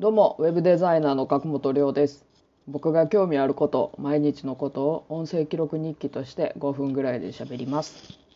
どうも、ウェブデザイナーの角本亮です。僕が興味あること、毎日のことを音声記録日記として5分ぐらいで喋ります。